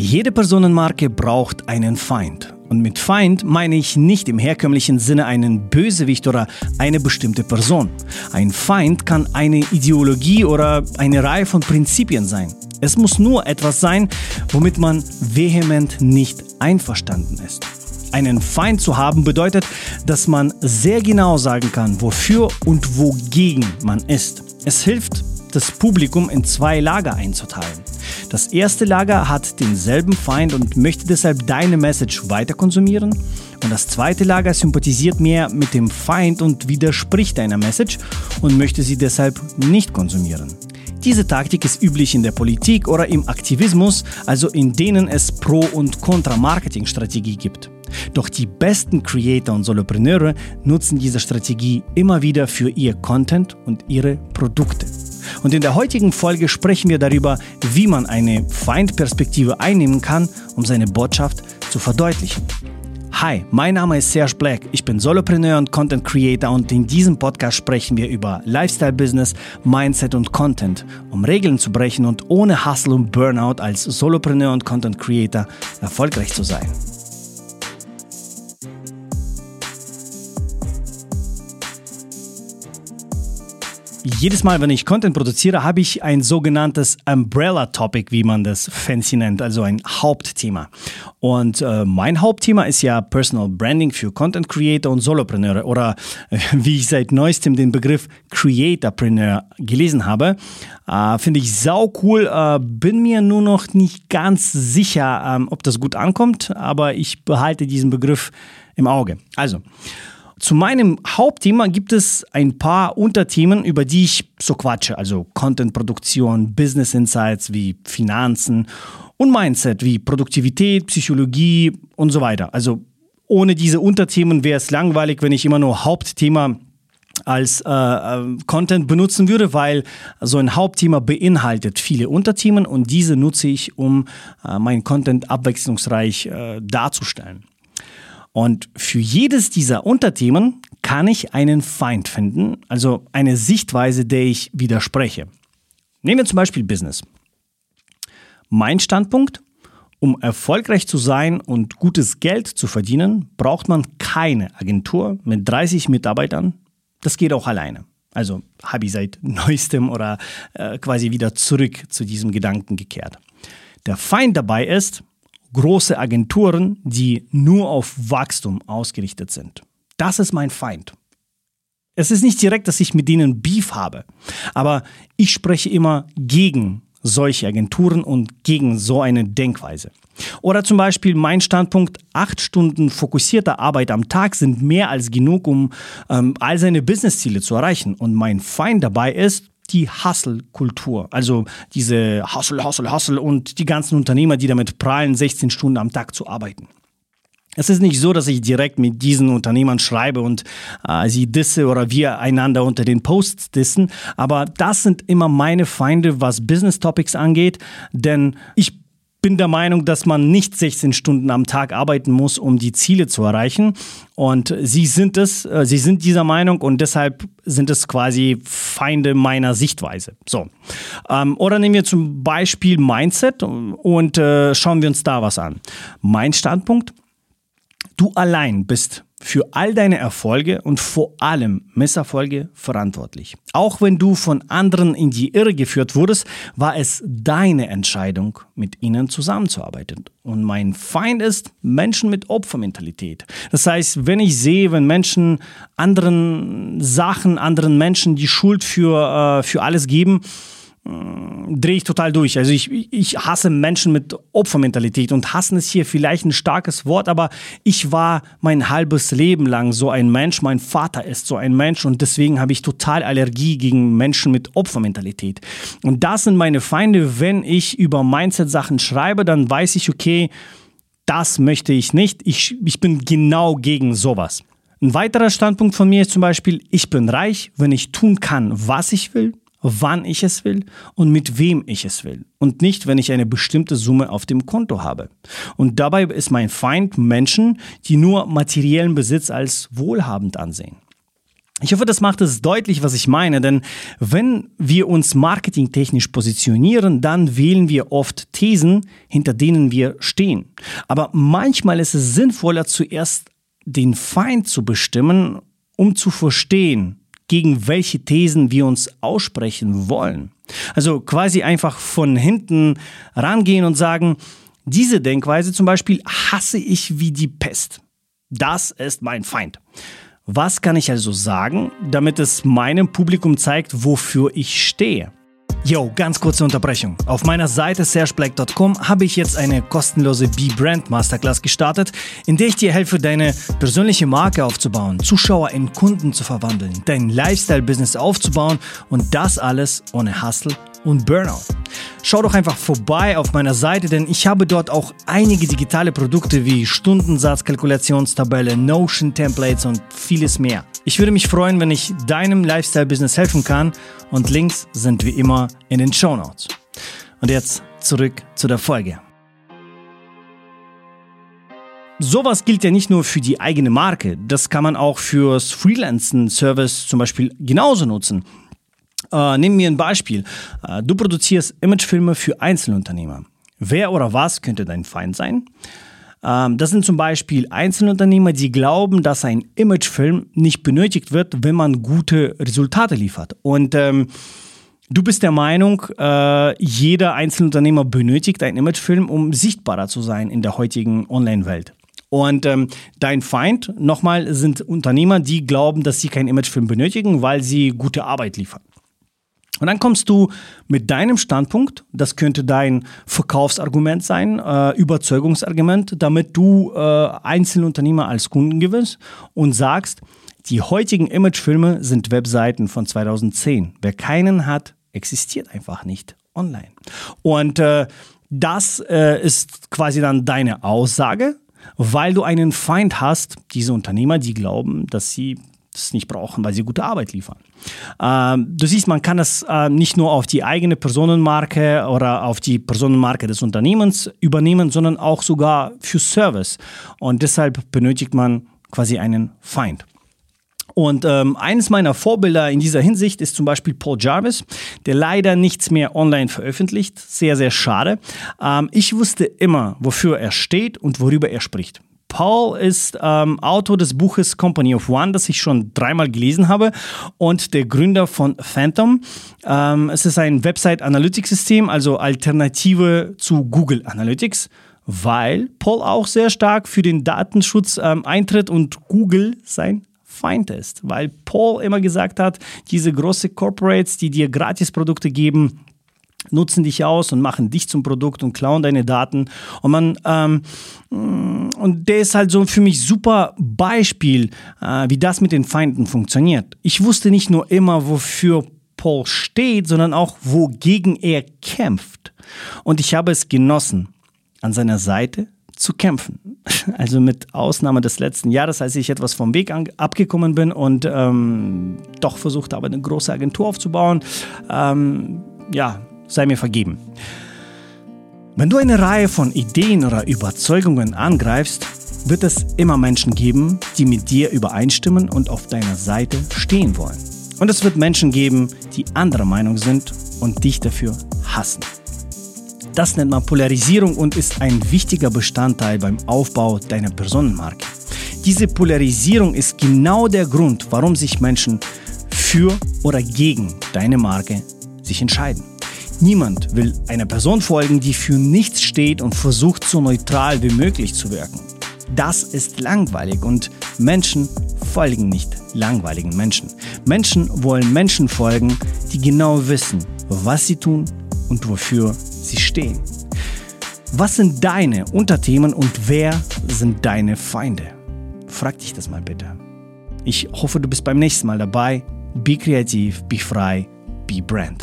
Jede Personenmarke braucht einen Feind. Und mit Feind meine ich nicht im herkömmlichen Sinne einen Bösewicht oder eine bestimmte Person. Ein Feind kann eine Ideologie oder eine Reihe von Prinzipien sein. Es muss nur etwas sein, womit man vehement nicht einverstanden ist. Einen Feind zu haben bedeutet, dass man sehr genau sagen kann, wofür und wogegen man ist. Es hilft, das Publikum in zwei Lager einzuteilen. Das erste Lager hat denselben Feind und möchte deshalb deine Message weiter konsumieren. Und das zweite Lager sympathisiert mehr mit dem Feind und widerspricht deiner Message und möchte sie deshalb nicht konsumieren. Diese Taktik ist üblich in der Politik oder im Aktivismus, also in denen es Pro- und Contra-Marketing-Strategie gibt. Doch die besten Creator und Solopreneure nutzen diese Strategie immer wieder für ihr Content und ihre Produkte. Und in der heutigen Folge sprechen wir darüber, wie man eine Feindperspektive einnehmen kann, um seine Botschaft zu verdeutlichen. Hi, mein Name ist Serge Black. Ich bin Solopreneur und Content Creator und in diesem Podcast sprechen wir über Lifestyle Business, Mindset und Content, um Regeln zu brechen und ohne Hustle und Burnout als Solopreneur und Content Creator erfolgreich zu sein. Jedes Mal, wenn ich Content produziere, habe ich ein sogenanntes Umbrella-Topic, wie man das fancy nennt, also ein Hauptthema. Und äh, mein Hauptthema ist ja Personal Branding für Content Creator und Solopreneure oder äh, wie ich seit neuestem den Begriff Creatorpreneur gelesen habe. Äh, Finde ich sau cool, äh, bin mir nur noch nicht ganz sicher, ähm, ob das gut ankommt, aber ich behalte diesen Begriff im Auge. Also, zu meinem Hauptthema gibt es ein paar Unterthemen, über die ich so quatsche, also Contentproduktion, Business Insights wie Finanzen und Mindset wie Produktivität, Psychologie und so weiter. Also ohne diese Unterthemen wäre es langweilig, wenn ich immer nur Hauptthema als äh, äh, Content benutzen würde, weil so ein Hauptthema beinhaltet viele Unterthemen und diese nutze ich, um äh, meinen Content abwechslungsreich äh, darzustellen. Und für jedes dieser Unterthemen kann ich einen Feind finden, also eine Sichtweise, der ich widerspreche. Nehmen wir zum Beispiel Business. Mein Standpunkt, um erfolgreich zu sein und gutes Geld zu verdienen, braucht man keine Agentur mit 30 Mitarbeitern. Das geht auch alleine. Also habe ich seit neuestem oder äh, quasi wieder zurück zu diesem Gedanken gekehrt. Der Feind dabei ist, große Agenturen, die nur auf Wachstum ausgerichtet sind. Das ist mein Feind. Es ist nicht direkt, dass ich mit denen Beef habe, aber ich spreche immer gegen solche Agenturen und gegen so eine Denkweise. Oder zum Beispiel mein Standpunkt, acht Stunden fokussierter Arbeit am Tag sind mehr als genug, um ähm, all seine Businessziele zu erreichen. Und mein Feind dabei ist, die Hustle-Kultur. Also diese Hustle, Hustle, Hustle und die ganzen Unternehmer, die damit prallen, 16 Stunden am Tag zu arbeiten. Es ist nicht so, dass ich direkt mit diesen Unternehmern schreibe und äh, sie disse oder wir einander unter den Posts dissen, aber das sind immer meine Feinde, was Business Topics angeht, denn ich bin der Meinung, dass man nicht 16 Stunden am Tag arbeiten muss, um die Ziele zu erreichen. Und sie sind es, äh, sie sind dieser Meinung und deshalb sind es quasi Feinde meiner Sichtweise. So. Ähm, oder nehmen wir zum Beispiel Mindset und äh, schauen wir uns da was an. Mein Standpunkt, du allein bist für all deine Erfolge und vor allem Misserfolge verantwortlich. Auch wenn du von anderen in die Irre geführt wurdest, war es deine Entscheidung, mit ihnen zusammenzuarbeiten. Und mein Feind ist Menschen mit Opfermentalität. Das heißt, wenn ich sehe, wenn Menschen anderen Sachen, anderen Menschen die Schuld für, äh, für alles geben, drehe ich total durch. Also ich, ich hasse Menschen mit Opfermentalität und hassen ist hier vielleicht ein starkes Wort, aber ich war mein halbes Leben lang so ein Mensch. Mein Vater ist so ein Mensch und deswegen habe ich total Allergie gegen Menschen mit Opfermentalität. Und das sind meine Feinde. Wenn ich über Mindset-Sachen schreibe, dann weiß ich, okay, das möchte ich nicht. Ich, ich bin genau gegen sowas. Ein weiterer Standpunkt von mir ist zum Beispiel, ich bin reich, wenn ich tun kann, was ich will wann ich es will und mit wem ich es will und nicht, wenn ich eine bestimmte Summe auf dem Konto habe. Und dabei ist mein Feind Menschen, die nur materiellen Besitz als wohlhabend ansehen. Ich hoffe, das macht es deutlich, was ich meine, denn wenn wir uns marketingtechnisch positionieren, dann wählen wir oft Thesen, hinter denen wir stehen. Aber manchmal ist es sinnvoller, zuerst den Feind zu bestimmen, um zu verstehen, gegen welche Thesen wir uns aussprechen wollen. Also quasi einfach von hinten rangehen und sagen, diese Denkweise zum Beispiel hasse ich wie die Pest. Das ist mein Feind. Was kann ich also sagen, damit es meinem Publikum zeigt, wofür ich stehe? Yo, ganz kurze Unterbrechung. Auf meiner Seite sergeblack.com habe ich jetzt eine kostenlose B-Brand Masterclass gestartet, in der ich dir helfe, deine persönliche Marke aufzubauen, Zuschauer in Kunden zu verwandeln, dein Lifestyle-Business aufzubauen und das alles ohne Hustle und Burnout. Schau doch einfach vorbei auf meiner Seite, denn ich habe dort auch einige digitale Produkte wie Stundensatz, Kalkulationstabelle, Notion Templates und vieles mehr. Ich würde mich freuen, wenn ich deinem Lifestyle-Business helfen kann und Links sind wie immer in den Show Notes. Und jetzt zurück zu der Folge. Sowas gilt ja nicht nur für die eigene Marke, das kann man auch fürs Freelancen-Service zum Beispiel genauso nutzen. Äh, nehmen wir ein Beispiel. Äh, du produzierst Imagefilme für Einzelunternehmer. Wer oder was könnte dein Feind sein? Ähm, das sind zum Beispiel Einzelunternehmer, die glauben, dass ein Imagefilm nicht benötigt wird, wenn man gute Resultate liefert. Und ähm, du bist der Meinung, äh, jeder Einzelunternehmer benötigt einen Imagefilm, um sichtbarer zu sein in der heutigen Online-Welt. Und ähm, dein Feind, nochmal, sind Unternehmer, die glauben, dass sie keinen Imagefilm benötigen, weil sie gute Arbeit liefern. Und dann kommst du mit deinem Standpunkt, das könnte dein Verkaufsargument sein, äh, Überzeugungsargument, damit du äh, Einzelunternehmer als Kunden gewinnst und sagst, die heutigen Imagefilme sind Webseiten von 2010. Wer keinen hat, existiert einfach nicht online. Und äh, das äh, ist quasi dann deine Aussage, weil du einen Feind hast, diese Unternehmer, die glauben, dass sie es nicht brauchen, weil sie gute Arbeit liefern. Ähm, du siehst, man kann das äh, nicht nur auf die eigene Personenmarke oder auf die Personenmarke des Unternehmens übernehmen, sondern auch sogar für Service. Und deshalb benötigt man quasi einen Feind. Und ähm, eines meiner Vorbilder in dieser Hinsicht ist zum Beispiel Paul Jarvis, der leider nichts mehr online veröffentlicht. Sehr, sehr schade. Ähm, ich wusste immer, wofür er steht und worüber er spricht. Paul ist ähm, Autor des Buches Company of One, das ich schon dreimal gelesen habe, und der Gründer von Phantom. Ähm, es ist ein Website-Analytics-System, also Alternative zu Google Analytics, weil Paul auch sehr stark für den Datenschutz ähm, eintritt und Google sein Feind ist, weil Paul immer gesagt hat, diese großen Corporates, die dir Gratisprodukte geben, nutzen dich aus und machen dich zum Produkt und klauen deine Daten. Und man ähm, und der ist halt so für mich super Beispiel, äh, wie das mit den Feinden funktioniert. Ich wusste nicht nur immer, wofür Paul steht, sondern auch, wogegen er kämpft. Und ich habe es genossen, an seiner Seite zu kämpfen. Also mit Ausnahme des letzten Jahres, als ich etwas vom Weg abgekommen bin und ähm, doch versucht habe, eine große Agentur aufzubauen. Ähm, ja, sei mir vergeben. Wenn du eine Reihe von Ideen oder Überzeugungen angreifst, wird es immer Menschen geben, die mit dir übereinstimmen und auf deiner Seite stehen wollen. Und es wird Menschen geben, die anderer Meinung sind und dich dafür hassen. Das nennt man Polarisierung und ist ein wichtiger Bestandteil beim Aufbau deiner Personenmarke. Diese Polarisierung ist genau der Grund, warum sich Menschen für oder gegen deine Marke sich entscheiden. Niemand will einer Person folgen, die für nichts steht und versucht, so neutral wie möglich zu wirken. Das ist langweilig und Menschen folgen nicht langweiligen Menschen. Menschen wollen Menschen folgen, die genau wissen, was sie tun und wofür sie stehen. Was sind deine Unterthemen und wer sind deine Feinde? Frag dich das mal bitte. Ich hoffe, du bist beim nächsten Mal dabei. Be kreativ, be frei, be brand.